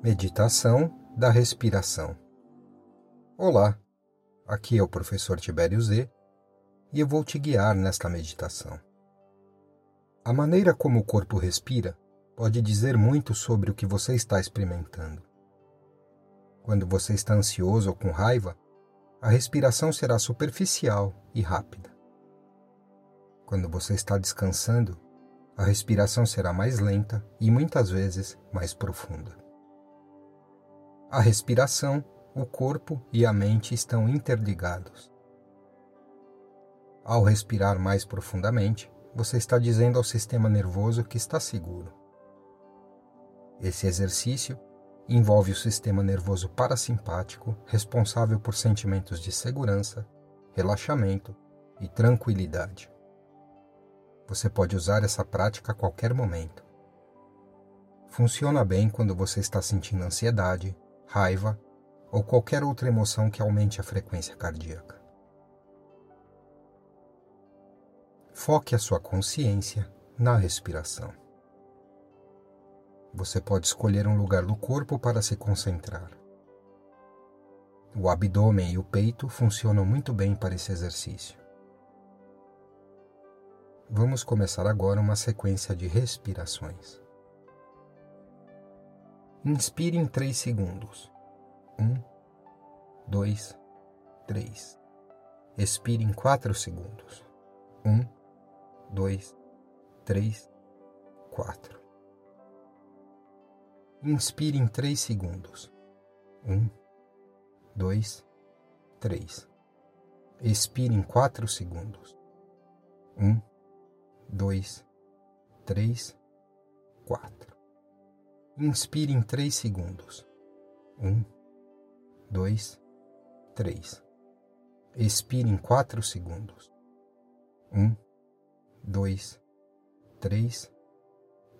Meditação da respiração. Olá, aqui é o professor Tibério Z e eu vou te guiar nesta meditação. A maneira como o corpo respira pode dizer muito sobre o que você está experimentando. Quando você está ansioso ou com raiva, a respiração será superficial e rápida. Quando você está descansando, a respiração será mais lenta e muitas vezes mais profunda. A respiração, o corpo e a mente estão interligados. Ao respirar mais profundamente, você está dizendo ao sistema nervoso que está seguro. Esse exercício envolve o sistema nervoso parasimpático, responsável por sentimentos de segurança, relaxamento e tranquilidade. Você pode usar essa prática a qualquer momento. Funciona bem quando você está sentindo ansiedade, raiva ou qualquer outra emoção que aumente a frequência cardíaca. Foque a sua consciência na respiração. Você pode escolher um lugar do corpo para se concentrar. O abdômen e o peito funcionam muito bem para esse exercício. Vamos começar agora uma sequência de respirações. Inspire em 3 segundos. 1, 2, 3. Expire em 4 segundos. 1, 2, 3, 4. Inspire em 3 segundos. 1, 2, 3. Expire em 4 segundos. 1, 2, 3, 4. Inspire em 3 segundos. 1, 2, 3. Expire em 4 segundos. 1, 2, 3,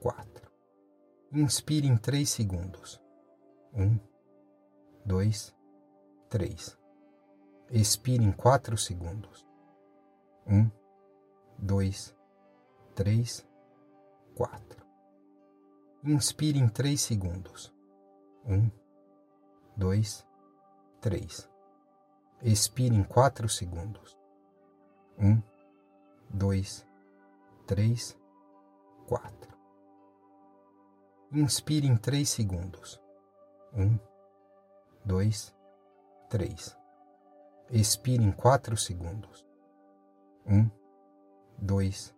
4. Inspire em 3 segundos. 1, 2, 3. Expire em 4 segundos. 1, 2, 3, 4. Inspire em 3 segundos. 1, 2, 3. Expire em 4 segundos. 1, 2, 3, 4. Inspire em 3 segundos. 1, 2, 3. Expire em 4 segundos. 1, 2,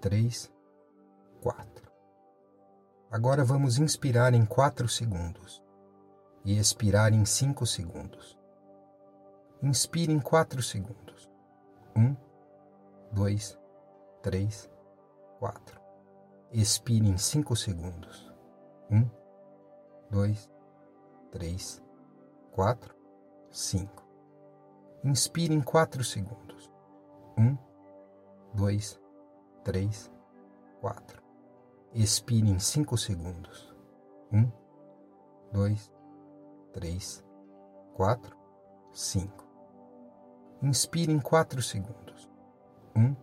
3, 4. Agora vamos inspirar em 4 segundos e expirar em 5 segundos. Inspire em 4 segundos. 1, 2, 3, 4. Expire em 5 segundos. 1, 2, 3, 4, 5. Inspire em 4 segundos. 1, 2, 3, 4. Expire em 5 segundos. 1, 2, 3, 4, 5. Inspire em 4 segundos. 1,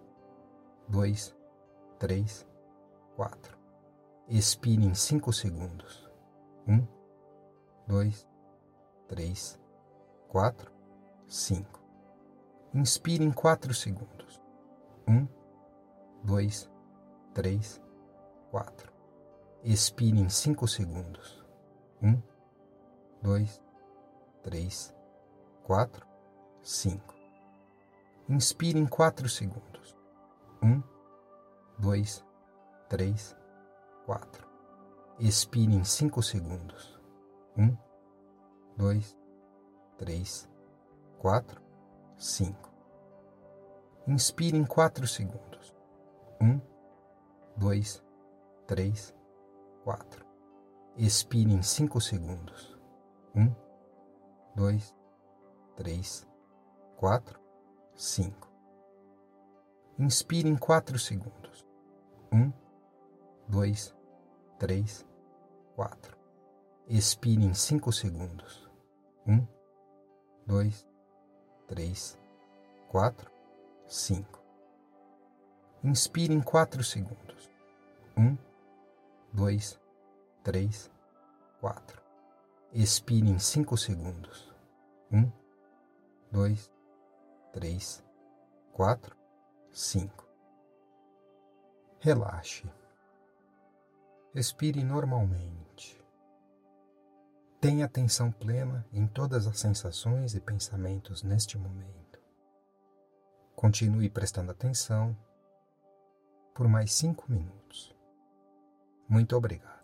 2, 3, 4. Expire em 5 segundos. 1, 2, 3, 4, 5. Inspire em 4 segundos. 1, 2, 3, 4. 4. Expire em 5 segundos. 1, 2, 3, 4, 5. Inspire em 4 segundos. 1, 2, 3, 4. Expire em 5 segundos. 1, 2, 3, 4, 5. Inspire em 4 segundos. 1, 2, 3, 3, 4. Expire em 5 segundos. 1, 2, 3, 4, 5. Inspire em 4 segundos. 1, 2, 3, 4. Expire em 5 segundos. 1, 2, 3, 4, 5. Inspire em 4 segundos. 1, 2, 3, 4. Expire em 5 segundos. 1, 2, 3, 4, 5. Relaxe. Respire normalmente. Tenha atenção plena em todas as sensações e pensamentos neste momento. Continue prestando atenção por mais cinco minutos. Muito obrigado.